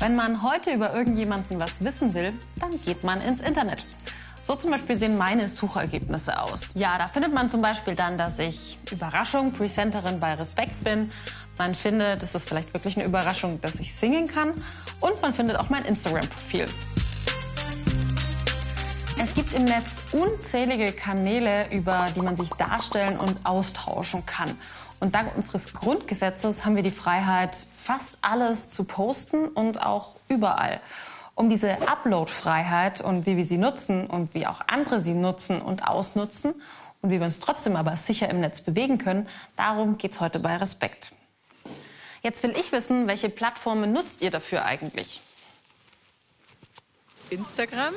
Wenn man heute über irgendjemanden was wissen will, dann geht man ins Internet. So zum Beispiel sehen meine Suchergebnisse aus. Ja, da findet man zum Beispiel dann, dass ich Überraschung Presenterin bei Respekt bin. Man findet, es ist vielleicht wirklich eine Überraschung, dass ich singen kann. Und man findet auch mein Instagram-Profil. Es gibt im Netz unzählige Kanäle, über die man sich darstellen und austauschen kann. Und dank unseres Grundgesetzes haben wir die Freiheit, fast alles zu posten und auch überall. Um diese Upload-Freiheit und wie wir sie nutzen und wie auch andere sie nutzen und ausnutzen und wie wir uns trotzdem aber sicher im Netz bewegen können, darum geht es heute bei Respekt. Jetzt will ich wissen, welche Plattformen nutzt ihr dafür eigentlich? Instagram,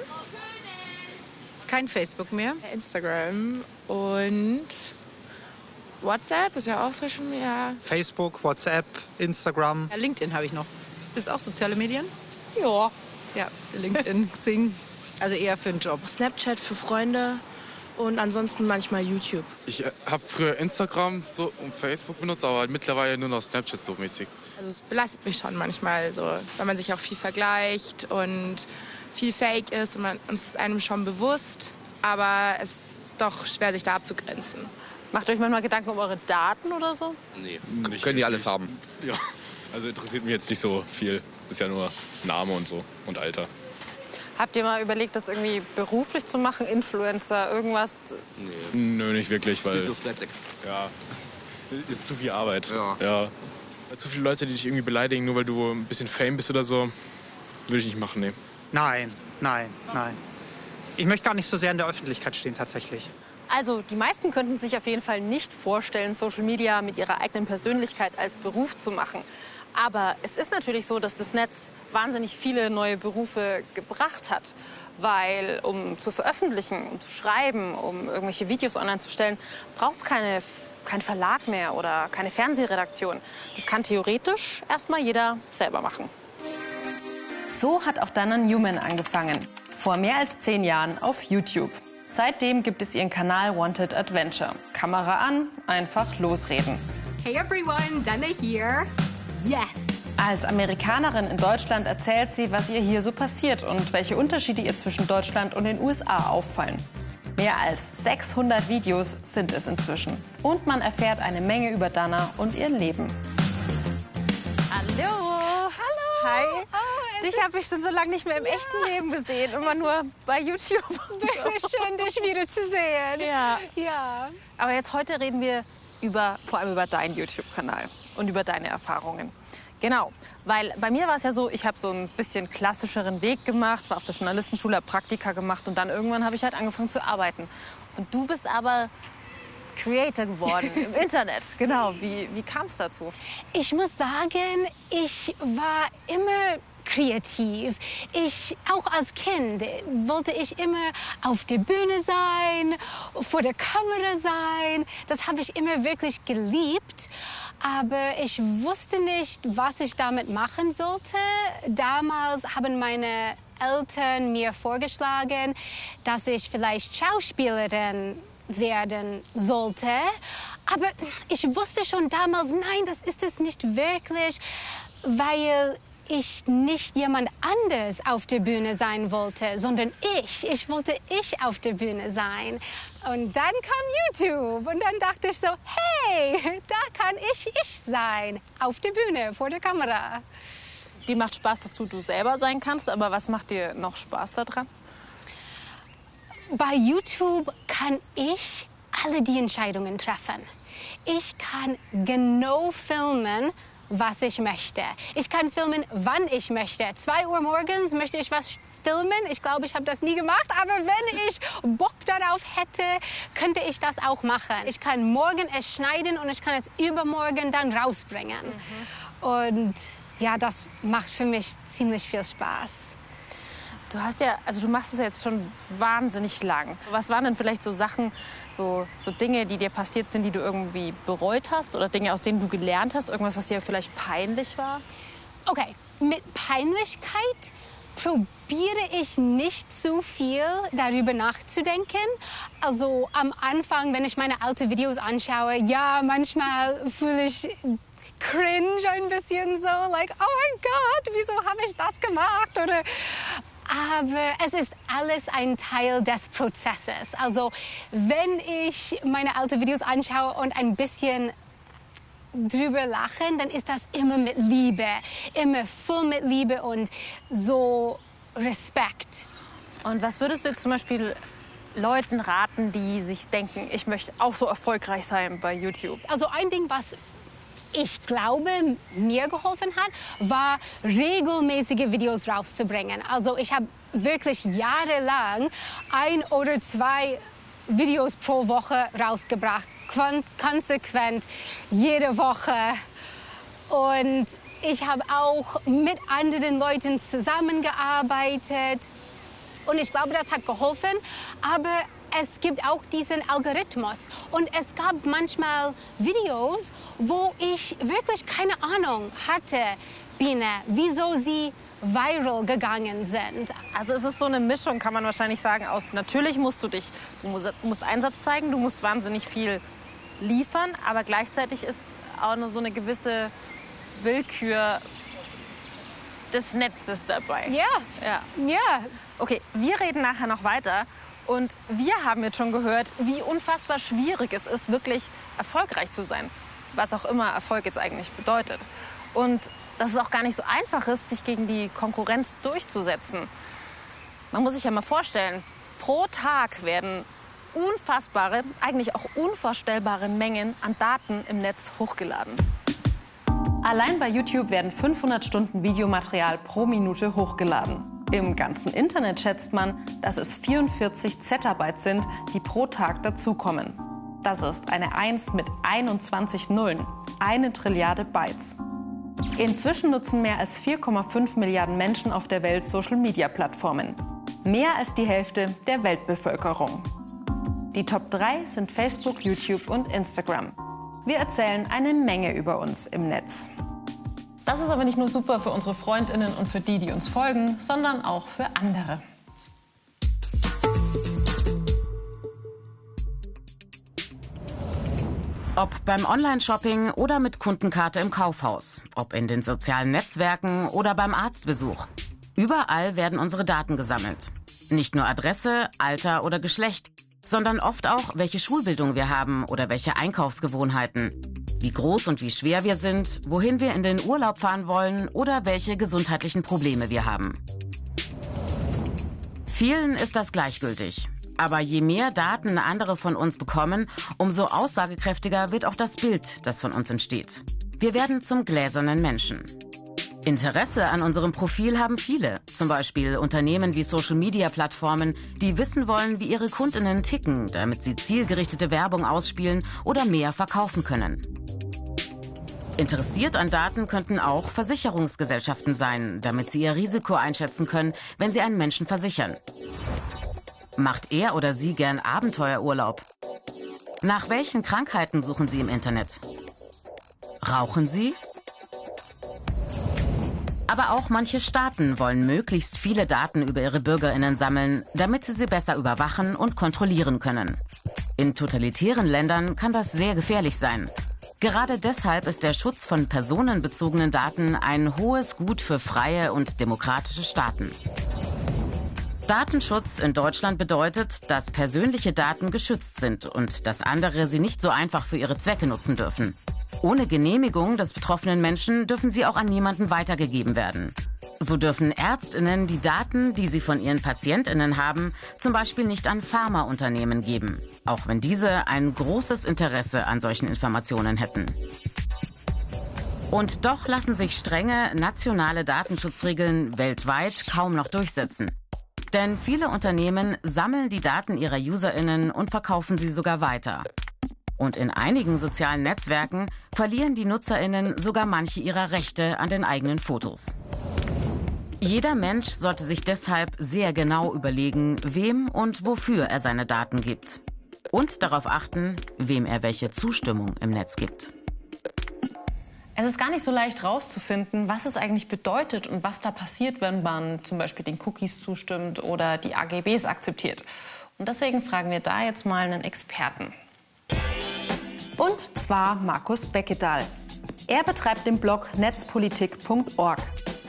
kein Facebook mehr, Instagram und WhatsApp ist ja auch Social Media. Facebook, WhatsApp, Instagram. Ja, LinkedIn habe ich noch. Ist auch soziale Medien? Ja. Ja, LinkedIn, Xing. Also eher für einen Job. Snapchat für Freunde und ansonsten manchmal YouTube. Ich äh, habe früher Instagram so und Facebook benutzt, aber mittlerweile nur noch Snapchat so mäßig. Also es belastet mich schon manchmal so, weil man sich auch viel vergleicht und viel Fake ist und, man, und es ist einem schon bewusst, aber es ist doch schwer, sich da abzugrenzen. Macht euch manchmal Gedanken um eure Daten oder so? Nee, Nicht Können die alles haben? Ja, also interessiert mich jetzt nicht so viel. Ist ja nur Name und so und Alter. Habt ihr mal überlegt, das irgendwie beruflich zu machen, Influencer, irgendwas? Nö, nicht wirklich, weil So stressig. ja, ist zu viel Arbeit. Ja. ja. Zu viele Leute, die dich irgendwie beleidigen, nur weil du ein bisschen Fame bist oder so, will ich nicht machen, nee. Nein, nein, nein. Ich möchte gar nicht so sehr in der Öffentlichkeit stehen tatsächlich. Also, die meisten könnten sich auf jeden Fall nicht vorstellen, Social Media mit ihrer eigenen Persönlichkeit als Beruf zu machen. Aber es ist natürlich so, dass das Netz wahnsinnig viele neue Berufe gebracht hat. Weil, um zu veröffentlichen, um zu schreiben, um irgendwelche Videos online zu stellen, braucht es keine, keinen Verlag mehr oder keine Fernsehredaktion. Das kann theoretisch erstmal jeder selber machen. So hat auch Dana Newman angefangen. Vor mehr als zehn Jahren auf YouTube. Seitdem gibt es ihren Kanal Wanted Adventure. Kamera an, einfach losreden. Hey everyone, Dana here. Yes. Als Amerikanerin in Deutschland erzählt sie, was ihr hier so passiert und welche Unterschiede ihr zwischen Deutschland und den USA auffallen. Mehr als 600 Videos sind es inzwischen. Und man erfährt eine Menge über Dana und ihr Leben. Hallo. Hallo. Hi. Dich habe ich schon so lange nicht mehr im echten Leben gesehen, immer nur bei YouTube. Schön, dich wieder zu sehen. Ja. Ja. Aber jetzt heute reden wir über, vor allem über deinen YouTube-Kanal und über deine Erfahrungen. Genau, weil bei mir war es ja so, ich habe so ein bisschen klassischeren Weg gemacht, war auf der Journalistenschule, hab Praktika gemacht und dann irgendwann habe ich halt angefangen zu arbeiten. Und du bist aber Creator geworden im Internet. Genau, wie, wie kam es dazu? Ich muss sagen, ich war immer kreativ. Ich, auch als Kind wollte ich immer auf der Bühne sein, vor der Kamera sein. Das habe ich immer wirklich geliebt. Aber ich wusste nicht, was ich damit machen sollte. Damals haben meine Eltern mir vorgeschlagen, dass ich vielleicht Schauspielerin werden sollte. Aber ich wusste schon damals, nein, das ist es nicht wirklich, weil ich nicht jemand anders auf der Bühne sein wollte, sondern ich. Ich wollte ich auf der Bühne sein. Und dann kam YouTube und dann dachte ich so, hey, da kann ich ich sein, auf der Bühne, vor der Kamera. Die macht Spaß, dass du du selber sein kannst, aber was macht dir noch Spaß daran? Bei YouTube kann ich alle die Entscheidungen treffen. Ich kann genau filmen, was ich möchte. Ich kann filmen, wann ich möchte. Zwei Uhr morgens möchte ich was filmen. Ich glaube, ich habe das nie gemacht. Aber wenn ich Bock darauf hätte, könnte ich das auch machen. Ich kann morgen es schneiden und ich kann es übermorgen dann rausbringen. Und ja, das macht für mich ziemlich viel Spaß. Du hast ja, also du machst es jetzt schon wahnsinnig lang. Was waren denn vielleicht so Sachen, so, so Dinge, die dir passiert sind, die du irgendwie bereut hast oder Dinge, aus denen du gelernt hast? Irgendwas, was dir vielleicht peinlich war? Okay, mit Peinlichkeit probiere ich nicht zu viel darüber nachzudenken. Also am Anfang, wenn ich meine alten Videos anschaue, ja, manchmal fühle ich cringe ein bisschen so, like, oh mein Gott, wieso habe ich das gemacht? Oder aber es ist alles ein Teil des Prozesses. Also wenn ich meine alten Videos anschaue und ein bisschen drüber lachen, dann ist das immer mit Liebe, immer voll mit Liebe und so Respekt. Und was würdest du jetzt zum Beispiel Leuten raten, die sich denken, ich möchte auch so erfolgreich sein bei YouTube? Also ein Ding, was ich glaube, mir geholfen hat, war regelmäßige Videos rauszubringen. Also ich habe wirklich jahrelang ein oder zwei Videos pro Woche rausgebracht, konsequent jede Woche. Und ich habe auch mit anderen Leuten zusammengearbeitet. Und ich glaube, das hat geholfen. Aber es gibt auch diesen Algorithmus. Und es gab manchmal Videos, wo ich wirklich keine Ahnung hatte, Biene, wieso sie viral gegangen sind. Also es ist so eine Mischung, kann man wahrscheinlich sagen, aus natürlich musst du dich, du musst, musst Einsatz zeigen, du musst wahnsinnig viel liefern, aber gleichzeitig ist auch nur so eine gewisse Willkür des Netzes dabei. Ja. Ja. Ja. Okay, wir reden nachher noch weiter. Und wir haben jetzt schon gehört, wie unfassbar schwierig es ist, wirklich erfolgreich zu sein. Was auch immer Erfolg jetzt eigentlich bedeutet. Und dass es auch gar nicht so einfach ist, sich gegen die Konkurrenz durchzusetzen. Man muss sich ja mal vorstellen, pro Tag werden unfassbare, eigentlich auch unvorstellbare Mengen an Daten im Netz hochgeladen. Allein bei YouTube werden 500 Stunden Videomaterial pro Minute hochgeladen. Im ganzen Internet schätzt man, dass es 44 Zettabyte sind, die pro Tag dazukommen. Das ist eine 1 mit 21 Nullen, eine Trilliarde Bytes. Inzwischen nutzen mehr als 4,5 Milliarden Menschen auf der Welt Social-Media-Plattformen. Mehr als die Hälfte der Weltbevölkerung. Die Top 3 sind Facebook, YouTube und Instagram. Wir erzählen eine Menge über uns im Netz. Das ist aber nicht nur super für unsere Freundinnen und für die, die uns folgen, sondern auch für andere. Ob beim Online-Shopping oder mit Kundenkarte im Kaufhaus, ob in den sozialen Netzwerken oder beim Arztbesuch. Überall werden unsere Daten gesammelt. Nicht nur Adresse, Alter oder Geschlecht, sondern oft auch, welche Schulbildung wir haben oder welche Einkaufsgewohnheiten. Wie groß und wie schwer wir sind, wohin wir in den Urlaub fahren wollen oder welche gesundheitlichen Probleme wir haben. Vielen ist das gleichgültig. Aber je mehr Daten andere von uns bekommen, umso aussagekräftiger wird auch das Bild, das von uns entsteht. Wir werden zum gläsernen Menschen. Interesse an unserem Profil haben viele, zum Beispiel Unternehmen wie Social-Media-Plattformen, die wissen wollen, wie ihre Kundinnen ticken, damit sie zielgerichtete Werbung ausspielen oder mehr verkaufen können. Interessiert an Daten könnten auch Versicherungsgesellschaften sein, damit sie ihr Risiko einschätzen können, wenn sie einen Menschen versichern. Macht er oder sie gern Abenteuerurlaub? Nach welchen Krankheiten suchen Sie im Internet? Rauchen Sie? Aber auch manche Staaten wollen möglichst viele Daten über ihre Bürgerinnen sammeln, damit sie sie besser überwachen und kontrollieren können. In totalitären Ländern kann das sehr gefährlich sein. Gerade deshalb ist der Schutz von personenbezogenen Daten ein hohes Gut für freie und demokratische Staaten. Datenschutz in Deutschland bedeutet, dass persönliche Daten geschützt sind und dass andere sie nicht so einfach für ihre Zwecke nutzen dürfen. Ohne Genehmigung des betroffenen Menschen dürfen sie auch an niemanden weitergegeben werden. So dürfen Ärztinnen die Daten, die sie von ihren Patientinnen haben, zum Beispiel nicht an Pharmaunternehmen geben, auch wenn diese ein großes Interesse an solchen Informationen hätten. Und doch lassen sich strenge nationale Datenschutzregeln weltweit kaum noch durchsetzen. Denn viele Unternehmen sammeln die Daten ihrer Userinnen und verkaufen sie sogar weiter. Und in einigen sozialen Netzwerken verlieren die Nutzerinnen sogar manche ihrer Rechte an den eigenen Fotos. Jeder Mensch sollte sich deshalb sehr genau überlegen, wem und wofür er seine Daten gibt. Und darauf achten, wem er welche Zustimmung im Netz gibt. Es ist gar nicht so leicht herauszufinden, was es eigentlich bedeutet und was da passiert, wenn man zum Beispiel den Cookies zustimmt oder die AGBs akzeptiert. Und deswegen fragen wir da jetzt mal einen Experten. Und zwar Markus Beckedahl. Er betreibt den Blog netzpolitik.org,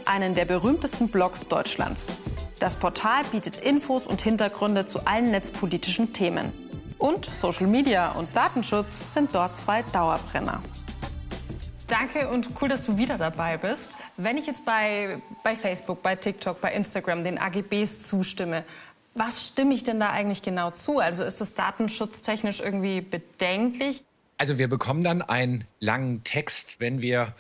einen der berühmtesten Blogs Deutschlands. Das Portal bietet Infos und Hintergründe zu allen netzpolitischen Themen. Und Social Media und Datenschutz sind dort zwei Dauerbrenner. Danke und cool, dass du wieder dabei bist. Wenn ich jetzt bei, bei Facebook, bei TikTok, bei Instagram den AGBs zustimme, was stimme ich denn da eigentlich genau zu? Also ist das datenschutztechnisch irgendwie bedenklich? Also wir bekommen dann einen langen Text, wenn wir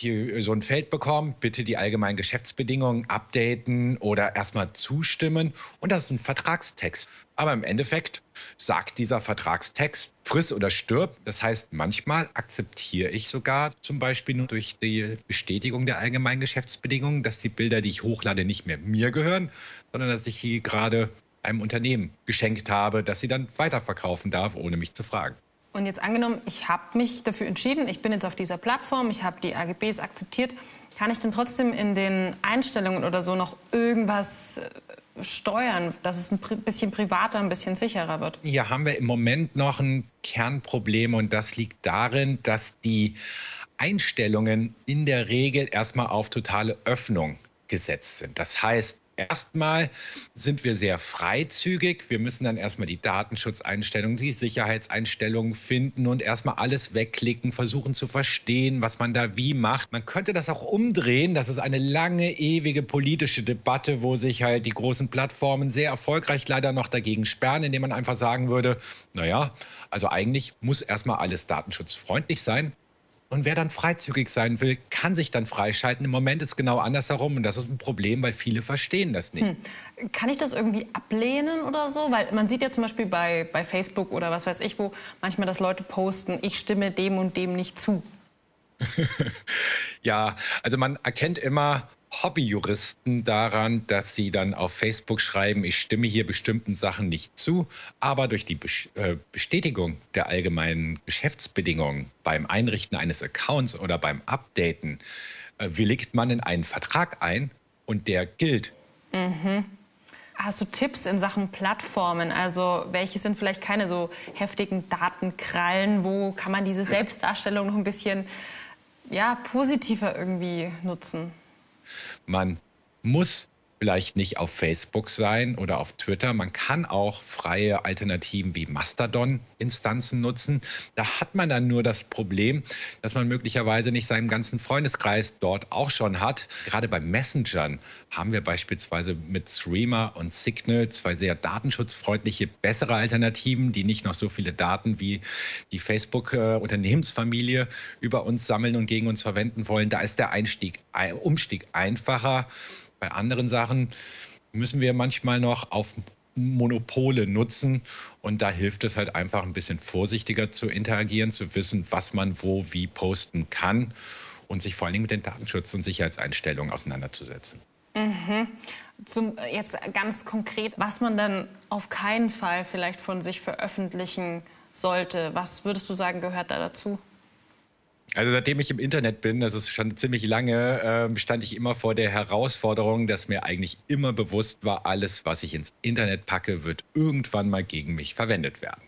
die, so ein Feld bekommen, bitte die allgemeinen Geschäftsbedingungen updaten oder erstmal zustimmen. Und das ist ein Vertragstext. Aber im Endeffekt sagt dieser Vertragstext, friss oder stirb. Das heißt, manchmal akzeptiere ich sogar zum Beispiel nur durch die Bestätigung der allgemeinen Geschäftsbedingungen, dass die Bilder, die ich hochlade, nicht mehr mir gehören, sondern dass ich sie gerade einem Unternehmen geschenkt habe, dass sie dann weiterverkaufen darf, ohne mich zu fragen. Und jetzt angenommen, ich habe mich dafür entschieden, ich bin jetzt auf dieser Plattform, ich habe die AGBs akzeptiert, kann ich denn trotzdem in den Einstellungen oder so noch irgendwas äh, steuern, dass es ein bisschen privater, ein bisschen sicherer wird? Hier haben wir im Moment noch ein Kernproblem und das liegt darin, dass die Einstellungen in der Regel erstmal auf totale Öffnung gesetzt sind. Das heißt, Erstmal sind wir sehr freizügig. Wir müssen dann erstmal die Datenschutzeinstellungen, die Sicherheitseinstellungen finden und erstmal alles wegklicken, versuchen zu verstehen, was man da wie macht. Man könnte das auch umdrehen. Das ist eine lange, ewige politische Debatte, wo sich halt die großen Plattformen sehr erfolgreich leider noch dagegen sperren, indem man einfach sagen würde, naja, also eigentlich muss erstmal alles datenschutzfreundlich sein. Und wer dann freizügig sein will, kann sich dann freischalten. Im Moment ist es genau andersherum und das ist ein Problem, weil viele verstehen das nicht. Hm. Kann ich das irgendwie ablehnen oder so? Weil man sieht ja zum Beispiel bei, bei Facebook oder was weiß ich wo manchmal, dass Leute posten, ich stimme dem und dem nicht zu. ja, also man erkennt immer, Hobbyjuristen daran, dass sie dann auf Facebook schreiben, ich stimme hier bestimmten Sachen nicht zu, aber durch die äh, Bestätigung der allgemeinen Geschäftsbedingungen beim Einrichten eines Accounts oder beim Updaten äh, willigt man in einen Vertrag ein und der gilt. Mhm. Hast du Tipps in Sachen Plattformen? Also welche sind vielleicht keine so heftigen Datenkrallen? Wo kann man diese Selbstdarstellung noch ein bisschen ja, positiver irgendwie nutzen? Man muss vielleicht nicht auf Facebook sein oder auf Twitter. Man kann auch freie Alternativen wie Mastodon-Instanzen nutzen. Da hat man dann nur das Problem, dass man möglicherweise nicht seinen ganzen Freundeskreis dort auch schon hat. Gerade bei Messengern haben wir beispielsweise mit Streamer und Signal zwei sehr datenschutzfreundliche, bessere Alternativen, die nicht noch so viele Daten wie die Facebook-Unternehmensfamilie über uns sammeln und gegen uns verwenden wollen. Da ist der Einstieg, Umstieg einfacher. Bei anderen Sachen müssen wir manchmal noch auf Monopole nutzen. Und da hilft es halt einfach ein bisschen vorsichtiger zu interagieren, zu wissen, was man wo wie posten kann und sich vor allen Dingen mit den Datenschutz- und Sicherheitseinstellungen auseinanderzusetzen. Mhm. Zum, jetzt ganz konkret, was man dann auf keinen Fall vielleicht von sich veröffentlichen sollte. Was würdest du sagen, gehört da dazu? Also seitdem ich im Internet bin, das ist schon ziemlich lange, äh, stand ich immer vor der Herausforderung, dass mir eigentlich immer bewusst war, alles, was ich ins Internet packe, wird irgendwann mal gegen mich verwendet werden.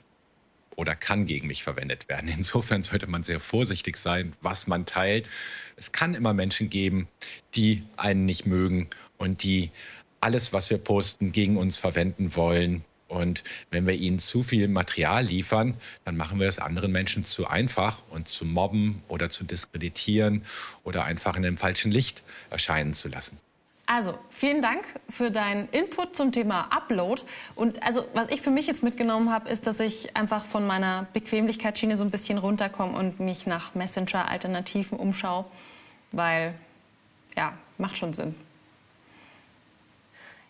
Oder kann gegen mich verwendet werden. Insofern sollte man sehr vorsichtig sein, was man teilt. Es kann immer Menschen geben, die einen nicht mögen und die alles, was wir posten, gegen uns verwenden wollen. Und wenn wir ihnen zu viel Material liefern, dann machen wir es anderen Menschen zu einfach und zu mobben oder zu diskreditieren oder einfach in dem falschen Licht erscheinen zu lassen. Also, vielen Dank für deinen Input zum Thema Upload. Und also, was ich für mich jetzt mitgenommen habe, ist, dass ich einfach von meiner Bequemlichkeitsschiene so ein bisschen runterkomme und mich nach Messenger-Alternativen umschaue, weil, ja, macht schon Sinn.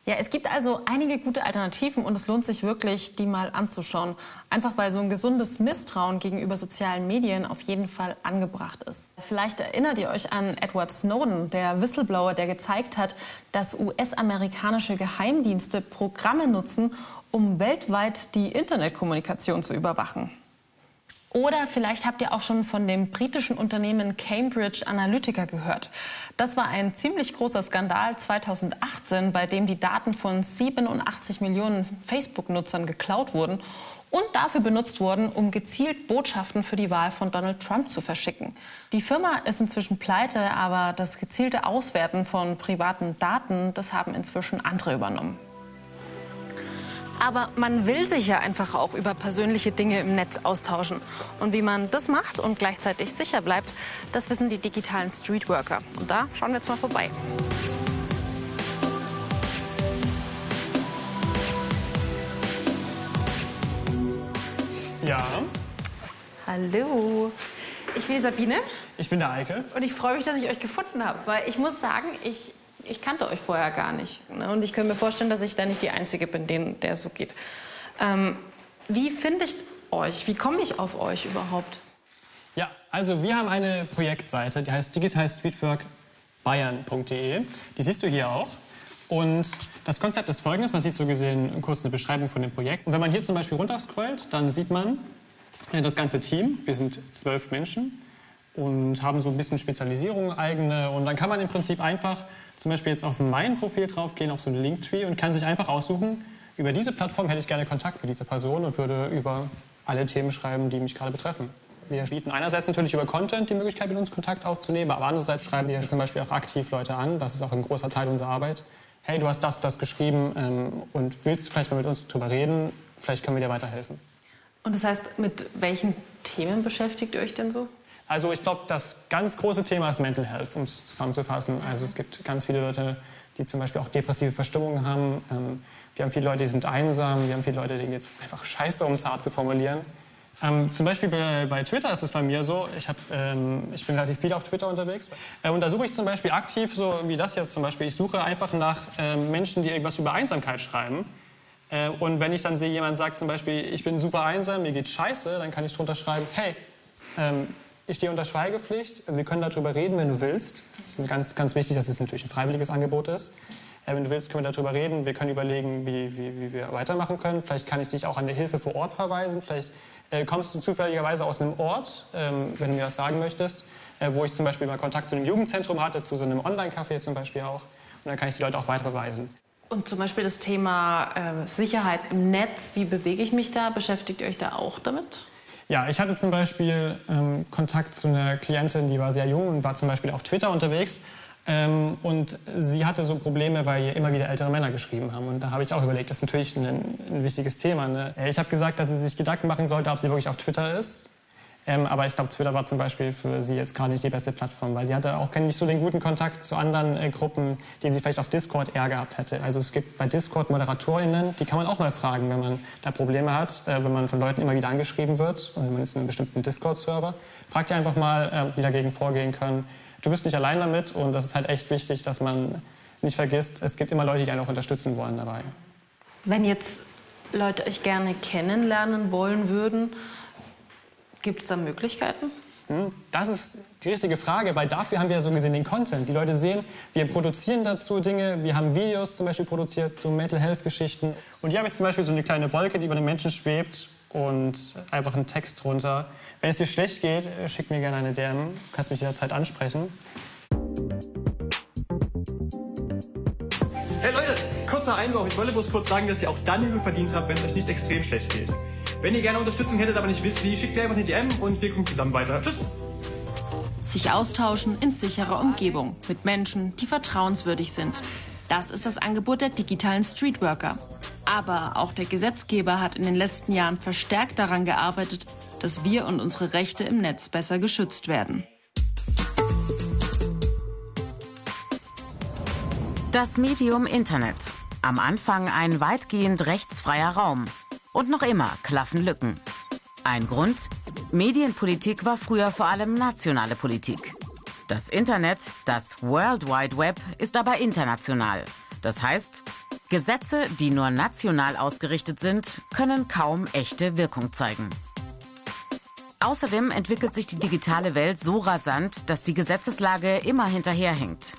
Ja, es gibt also einige gute Alternativen und es lohnt sich wirklich, die mal anzuschauen. Einfach weil so ein gesundes Misstrauen gegenüber sozialen Medien auf jeden Fall angebracht ist. Vielleicht erinnert ihr euch an Edward Snowden, der Whistleblower, der gezeigt hat, dass US-amerikanische Geheimdienste Programme nutzen, um weltweit die Internetkommunikation zu überwachen. Oder vielleicht habt ihr auch schon von dem britischen Unternehmen Cambridge Analytica gehört. Das war ein ziemlich großer Skandal 2018, bei dem die Daten von 87 Millionen Facebook-Nutzern geklaut wurden und dafür benutzt wurden, um gezielt Botschaften für die Wahl von Donald Trump zu verschicken. Die Firma ist inzwischen pleite, aber das gezielte Auswerten von privaten Daten, das haben inzwischen andere übernommen. Aber man will sich ja einfach auch über persönliche Dinge im Netz austauschen. Und wie man das macht und gleichzeitig sicher bleibt, das wissen die digitalen Streetworker. Und da schauen wir jetzt mal vorbei. Ja. Hallo. Ich bin die Sabine. Ich bin der Eike. Und ich freue mich, dass ich euch gefunden habe, weil ich muss sagen, ich, ich kannte euch vorher gar nicht. Ne? Und ich kann mir vorstellen, dass ich da nicht die Einzige bin, denen, der so geht. Ähm, wie finde ich euch? Wie komme ich auf euch überhaupt? Ja, also wir haben eine Projektseite, die heißt digitalstreetworkbayern.de. Die siehst du hier auch. Und das Konzept ist folgendes. Man sieht so gesehen kurz eine Beschreibung von dem Projekt. Und wenn man hier zum Beispiel runterscrollt, dann sieht man äh, das ganze Team. Wir sind zwölf Menschen und haben so ein bisschen Spezialisierung eigene. Und dann kann man im Prinzip einfach zum Beispiel jetzt auf mein Profil draufgehen, auf so einen Linktree und kann sich einfach aussuchen, über diese Plattform hätte ich gerne Kontakt mit dieser Person und würde über alle Themen schreiben, die mich gerade betreffen. Wir bieten einerseits natürlich über Content die Möglichkeit, mit uns Kontakt aufzunehmen, aber andererseits schreiben wir zum Beispiel auch aktiv Leute an. Das ist auch ein großer Teil unserer Arbeit hey, du hast das das geschrieben ähm, und willst vielleicht mal mit uns drüber reden, vielleicht können wir dir weiterhelfen. Und das heißt, mit welchen Themen beschäftigt ihr euch denn so? Also ich glaube, das ganz große Thema ist Mental Health, um es zusammenzufassen. Also es gibt ganz viele Leute, die zum Beispiel auch depressive Verstimmungen haben. Ähm, wir haben viele Leute, die sind einsam. Wir haben viele Leute, denen jetzt einfach scheiße, um es hart zu formulieren. Ähm, zum Beispiel bei, bei, Twitter ist es bei mir so, ich, hab, ähm, ich bin relativ viel auf Twitter unterwegs. Äh, und da suche ich zum Beispiel aktiv, so wie das jetzt zum Beispiel, ich suche einfach nach äh, Menschen, die irgendwas über Einsamkeit schreiben. Äh, und wenn ich dann sehe, jemand sagt zum Beispiel, ich bin super einsam, mir geht scheiße, dann kann ich drunter schreiben, hey, ähm, ich stehe unter Schweigepflicht, wir können darüber reden, wenn du willst. Es ist ganz, ganz wichtig, dass es natürlich ein freiwilliges Angebot ist. Äh, wenn du willst, können wir darüber reden. Wir können überlegen, wie, wie, wie wir weitermachen können. Vielleicht kann ich dich auch an die Hilfe vor Ort verweisen. Vielleicht äh, kommst du zufälligerweise aus einem Ort, ähm, wenn du mir das sagen möchtest, äh, wo ich zum Beispiel mal Kontakt zu einem Jugendzentrum hatte, zu so einem Online-Café zum Beispiel auch. Und dann kann ich die Leute auch weiter verweisen. Und zum Beispiel das Thema äh, Sicherheit im Netz, wie bewege ich mich da? Beschäftigt ihr euch da auch damit? Ja, ich hatte zum Beispiel ähm, Kontakt zu einer Klientin, die war sehr jung und war zum Beispiel auf Twitter unterwegs. Ähm, und sie hatte so Probleme, weil ihr immer wieder ältere Männer geschrieben haben. Und da habe ich auch überlegt, das ist natürlich ein, ein wichtiges Thema. Ne? Ich habe gesagt, dass sie sich Gedanken machen sollte, ob sie wirklich auf Twitter ist. Ähm, aber ich glaube, Twitter war zum Beispiel für sie jetzt gerade nicht die beste Plattform, weil sie hatte auch nicht so den guten Kontakt zu anderen äh, Gruppen, den sie vielleicht auf Discord eher gehabt hätte. Also es gibt bei Discord ModeratorInnen, die kann man auch mal fragen, wenn man da Probleme hat, äh, wenn man von Leuten immer wieder angeschrieben wird, und man ist in einem bestimmten Discord-Server. Fragt ihr einfach mal, äh, wie dagegen vorgehen können du bist nicht allein damit und das ist halt echt wichtig, dass man nicht vergisst, es gibt immer Leute, die einen auch unterstützen wollen dabei. Wenn jetzt Leute euch gerne kennenlernen wollen würden, gibt es da Möglichkeiten? Hm, das ist die richtige Frage, weil dafür haben wir ja so gesehen den Content. Die Leute sehen, wir produzieren dazu Dinge, wir haben Videos zum Beispiel produziert zu Mental Health Geschichten. Und hier habe ich zum Beispiel so eine kleine Wolke, die über den Menschen schwebt und einfach einen Text drunter. Wenn es dir schlecht geht, schick mir gerne eine DM. Du kannst mich jederzeit ansprechen. Hey Leute, kurzer Einwurf. Ich wollte bloß kurz sagen, dass ihr auch dann Hilfe verdient habt, wenn es euch nicht extrem schlecht geht. Wenn ihr gerne Unterstützung hättet, aber nicht wisst wie, schickt mir einfach eine DM und wir gucken zusammen weiter. Tschüss! Sich austauschen in sicherer Umgebung mit Menschen, die vertrauenswürdig sind. Das ist das Angebot der digitalen Streetworker. Aber auch der Gesetzgeber hat in den letzten Jahren verstärkt daran gearbeitet, dass wir und unsere Rechte im Netz besser geschützt werden. Das Medium Internet. Am Anfang ein weitgehend rechtsfreier Raum. Und noch immer klaffen Lücken. Ein Grund? Medienpolitik war früher vor allem nationale Politik. Das Internet, das World Wide Web, ist aber international. Das heißt, Gesetze, die nur national ausgerichtet sind, können kaum echte Wirkung zeigen. Außerdem entwickelt sich die digitale Welt so rasant, dass die Gesetzeslage immer hinterherhängt.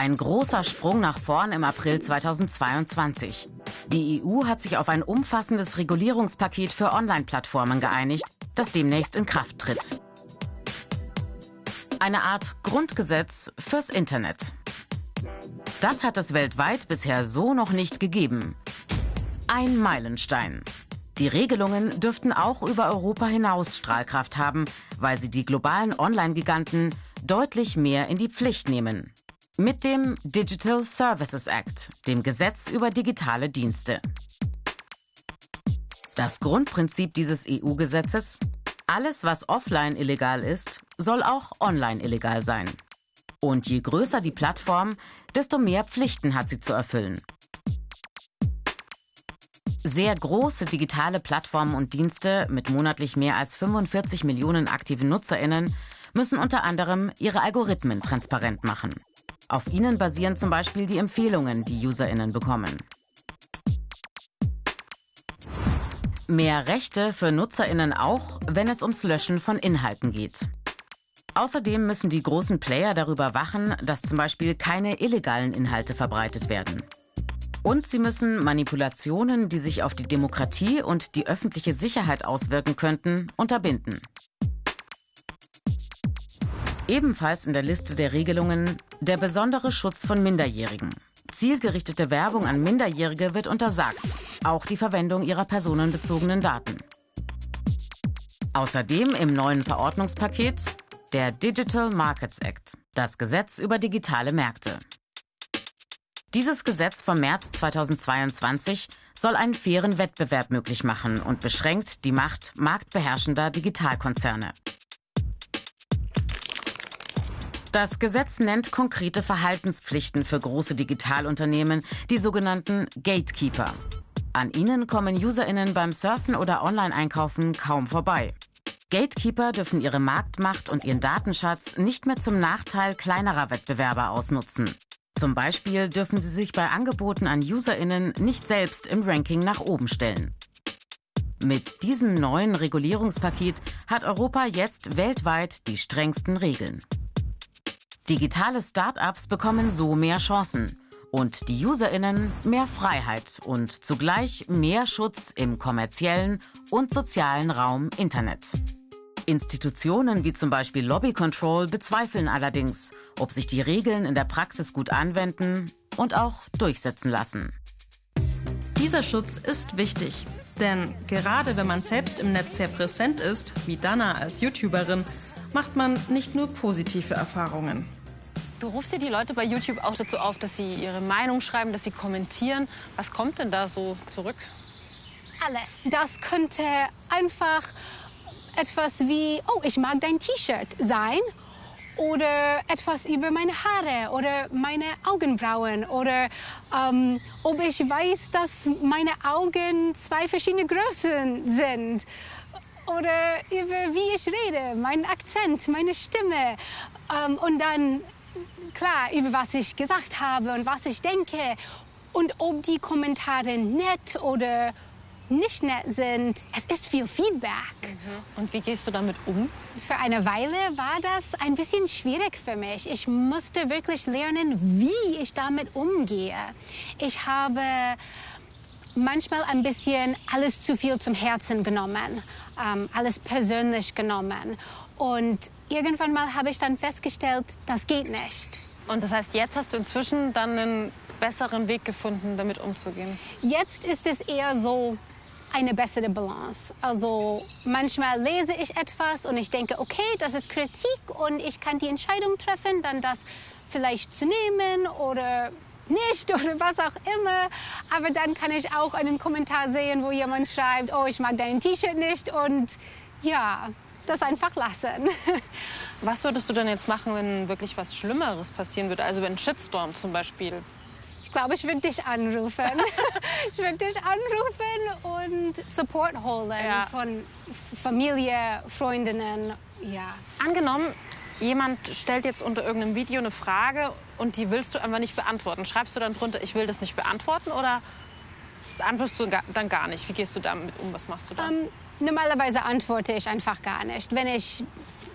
Ein großer Sprung nach vorn im April 2022. Die EU hat sich auf ein umfassendes Regulierungspaket für Online-Plattformen geeinigt, das demnächst in Kraft tritt. Eine Art Grundgesetz fürs Internet. Das hat es weltweit bisher so noch nicht gegeben. Ein Meilenstein. Die Regelungen dürften auch über Europa hinaus Strahlkraft haben, weil sie die globalen Online-Giganten deutlich mehr in die Pflicht nehmen. Mit dem Digital Services Act, dem Gesetz über digitale Dienste. Das Grundprinzip dieses EU-Gesetzes? Alles, was offline illegal ist, soll auch online illegal sein. Und je größer die Plattform, desto mehr Pflichten hat sie zu erfüllen. Sehr große digitale Plattformen und Dienste mit monatlich mehr als 45 Millionen aktiven Nutzerinnen müssen unter anderem ihre Algorithmen transparent machen. Auf ihnen basieren zum Beispiel die Empfehlungen, die Userinnen bekommen. Mehr Rechte für Nutzerinnen auch, wenn es ums Löschen von Inhalten geht. Außerdem müssen die großen Player darüber wachen, dass zum Beispiel keine illegalen Inhalte verbreitet werden. Und sie müssen Manipulationen, die sich auf die Demokratie und die öffentliche Sicherheit auswirken könnten, unterbinden. Ebenfalls in der Liste der Regelungen der besondere Schutz von Minderjährigen. Zielgerichtete Werbung an Minderjährige wird untersagt, auch die Verwendung ihrer personenbezogenen Daten. Außerdem im neuen Verordnungspaket der Digital Markets Act, das Gesetz über digitale Märkte. Dieses Gesetz vom März 2022 soll einen fairen Wettbewerb möglich machen und beschränkt die Macht marktbeherrschender Digitalkonzerne. Das Gesetz nennt konkrete Verhaltenspflichten für große Digitalunternehmen, die sogenannten Gatekeeper. An ihnen kommen Userinnen beim Surfen oder Online-Einkaufen kaum vorbei. Gatekeeper dürfen ihre Marktmacht und ihren Datenschatz nicht mehr zum Nachteil kleinerer Wettbewerber ausnutzen. Zum Beispiel dürfen sie sich bei Angeboten an Userinnen nicht selbst im Ranking nach oben stellen. Mit diesem neuen Regulierungspaket hat Europa jetzt weltweit die strengsten Regeln. Digitale Start-ups bekommen so mehr Chancen und die Userinnen mehr Freiheit und zugleich mehr Schutz im kommerziellen und sozialen Raum Internet. Institutionen wie zum Beispiel Lobby Control bezweifeln allerdings, ob sich die Regeln in der Praxis gut anwenden und auch durchsetzen lassen. Dieser Schutz ist wichtig, denn gerade wenn man selbst im Netz sehr präsent ist, wie Dana als YouTuberin, macht man nicht nur positive Erfahrungen. Du rufst ja die Leute bei YouTube auch dazu auf, dass sie ihre Meinung schreiben, dass sie kommentieren. Was kommt denn da so zurück? Alles. Das könnte einfach etwas wie, oh, ich mag dein T-Shirt sein. Oder etwas über meine Haare oder meine Augenbrauen. Oder ähm, ob ich weiß, dass meine Augen zwei verschiedene Größen sind. Oder über wie ich rede, meinen Akzent, meine Stimme. Ähm, und dann, klar, über was ich gesagt habe und was ich denke. Und ob die Kommentare nett oder nicht nett sind. Es ist viel Feedback. Mhm. Und wie gehst du damit um? Für eine Weile war das ein bisschen schwierig für mich. Ich musste wirklich lernen, wie ich damit umgehe. Ich habe manchmal ein bisschen alles zu viel zum Herzen genommen, ähm, alles persönlich genommen. Und irgendwann mal habe ich dann festgestellt, das geht nicht. Und das heißt, jetzt hast du inzwischen dann einen besseren Weg gefunden, damit umzugehen? Jetzt ist es eher so, eine bessere Balance. Also manchmal lese ich etwas und ich denke, okay, das ist Kritik und ich kann die Entscheidung treffen, dann das vielleicht zu nehmen oder nicht oder was auch immer. Aber dann kann ich auch einen Kommentar sehen, wo jemand schreibt, oh, ich mag dein T-Shirt nicht und ja, das einfach lassen. Was würdest du denn jetzt machen, wenn wirklich was Schlimmeres passieren würde? Also wenn Shitstorm zum Beispiel ich glaube, ich würde dich anrufen. ich würde dich anrufen und Support holen ja. von Familie, Freundinnen. Ja. Angenommen, jemand stellt jetzt unter irgendeinem Video eine Frage und die willst du einfach nicht beantworten. Schreibst du dann drunter, ich will das nicht beantworten oder antwortest du dann gar nicht? Wie gehst du damit um? Was machst du dann? Um, ähm, normalerweise antworte ich einfach gar nicht. Wenn ich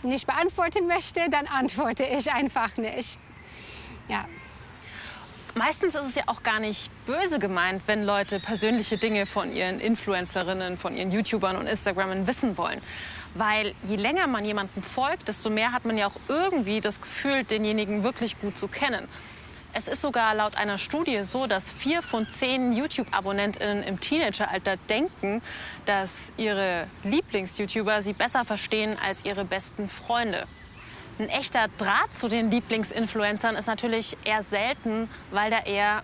nicht beantworten möchte, dann antworte ich einfach nicht. Ja. Meistens ist es ja auch gar nicht böse gemeint, wenn Leute persönliche Dinge von ihren Influencerinnen, von ihren YouTubern und Instagramern wissen wollen. Weil je länger man jemandem folgt, desto mehr hat man ja auch irgendwie das Gefühl, denjenigen wirklich gut zu kennen. Es ist sogar laut einer Studie so, dass vier von zehn YouTube-AbonnentInnen im Teenageralter denken, dass ihre Lieblings-YouTuber sie besser verstehen als ihre besten Freunde. Ein echter Draht zu den Lieblingsinfluencern ist natürlich eher selten, weil da eher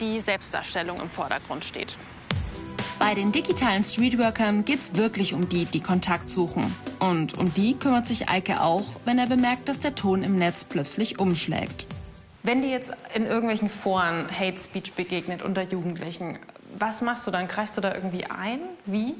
die Selbstdarstellung im Vordergrund steht. Bei den digitalen Streetworkern geht es wirklich um die, die Kontakt suchen. Und um die kümmert sich Eike auch, wenn er bemerkt, dass der Ton im Netz plötzlich umschlägt. Wenn dir jetzt in irgendwelchen Foren Hate Speech begegnet unter Jugendlichen, was machst du dann? Greifst du da irgendwie ein? Wie?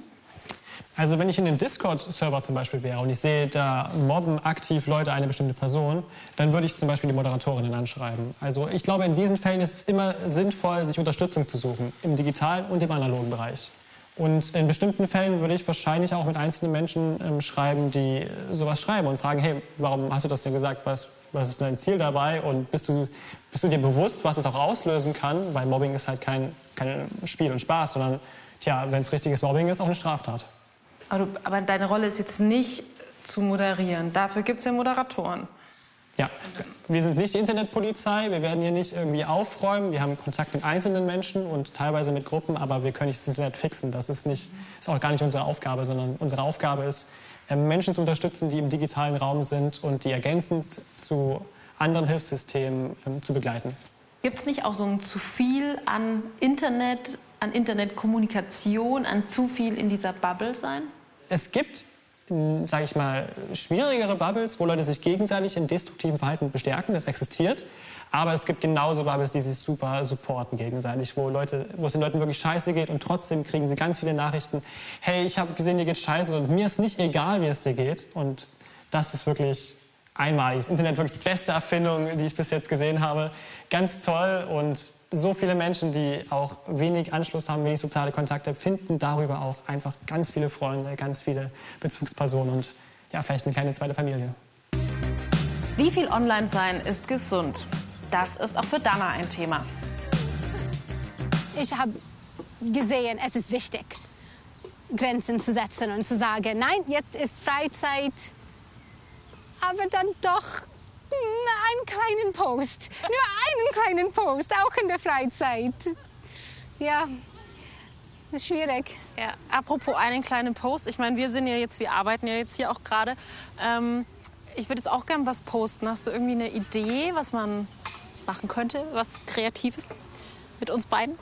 Also wenn ich in dem Discord-Server zum Beispiel wäre und ich sehe, da mobben aktiv Leute eine bestimmte Person, dann würde ich zum Beispiel die Moderatorinnen anschreiben. Also ich glaube, in diesen Fällen ist es immer sinnvoll, sich Unterstützung zu suchen, im digitalen und im analogen Bereich. Und in bestimmten Fällen würde ich wahrscheinlich auch mit einzelnen Menschen ähm, schreiben, die sowas schreiben und fragen, hey, warum hast du das denn gesagt? Was, was ist dein Ziel dabei? Und bist du, bist du dir bewusst, was es auch auslösen kann? Weil Mobbing ist halt kein, kein Spiel und Spaß, sondern, tja, wenn es richtiges Mobbing ist, auch eine Straftat. Aber, aber deine Rolle ist jetzt nicht zu moderieren. Dafür gibt es ja Moderatoren. Ja, wir sind nicht die Internetpolizei, wir werden hier nicht irgendwie aufräumen. Wir haben Kontakt mit einzelnen Menschen und teilweise mit Gruppen, aber wir können nicht das Internet fixen. Das ist, nicht, ist auch gar nicht unsere Aufgabe, sondern unsere Aufgabe ist, ähm, Menschen zu unterstützen, die im digitalen Raum sind und die ergänzend zu anderen Hilfssystemen ähm, zu begleiten. Gibt es nicht auch so ein zu viel an Internet, an Internetkommunikation, an zu viel in dieser Bubble sein? Es gibt sage ich mal, schwierigere Bubbles, wo Leute sich gegenseitig in destruktivem Verhalten bestärken. Das existiert. Aber es gibt genauso Bubbles, die sich super supporten gegenseitig, wo, Leute, wo es den Leuten wirklich scheiße geht und trotzdem kriegen sie ganz viele Nachrichten. Hey, ich habe gesehen, dir geht scheiße und mir ist nicht egal, wie es dir geht. Und das ist wirklich einmalig. Das Internet wirklich die beste Erfindung, die ich bis jetzt gesehen habe. Ganz toll und so viele Menschen, die auch wenig Anschluss haben, wenig soziale Kontakte, finden darüber auch einfach ganz viele Freunde, ganz viele Bezugspersonen und ja, vielleicht eine kleine zweite Familie. Wie viel Online-Sein ist gesund? Das ist auch für Dana ein Thema. Ich habe gesehen, es ist wichtig, Grenzen zu setzen und zu sagen, nein, jetzt ist Freizeit, aber dann doch einen kleinen Post. Nur einen kleinen Post, auch in der Freizeit. Ja, das ist schwierig. Ja, apropos einen kleinen Post. Ich meine, wir sind ja jetzt, wir arbeiten ja jetzt hier auch gerade. Ähm, ich würde jetzt auch gern was posten. Hast du irgendwie eine Idee, was man machen könnte? Was Kreatives mit uns beiden?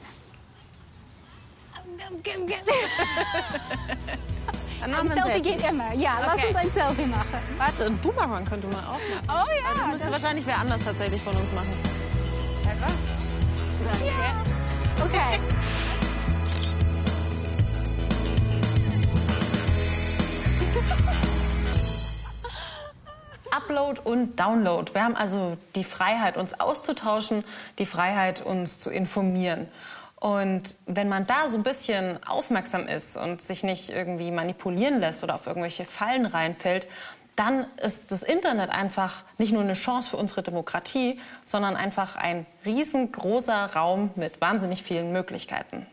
Ein, ein Selfie, Selfie geht immer. Ja, okay. lass uns ein Selfie machen. Warte, ein Boomerang könnte man auch machen. Oh ja. Das müsste das wahrscheinlich wer anders tatsächlich von uns machen. Ja, was? Danke. Ja. Okay. Upload und Download. Wir haben also die Freiheit, uns auszutauschen, die Freiheit, uns zu informieren. Und wenn man da so ein bisschen aufmerksam ist und sich nicht irgendwie manipulieren lässt oder auf irgendwelche Fallen reinfällt, dann ist das Internet einfach nicht nur eine Chance für unsere Demokratie, sondern einfach ein riesengroßer Raum mit wahnsinnig vielen Möglichkeiten.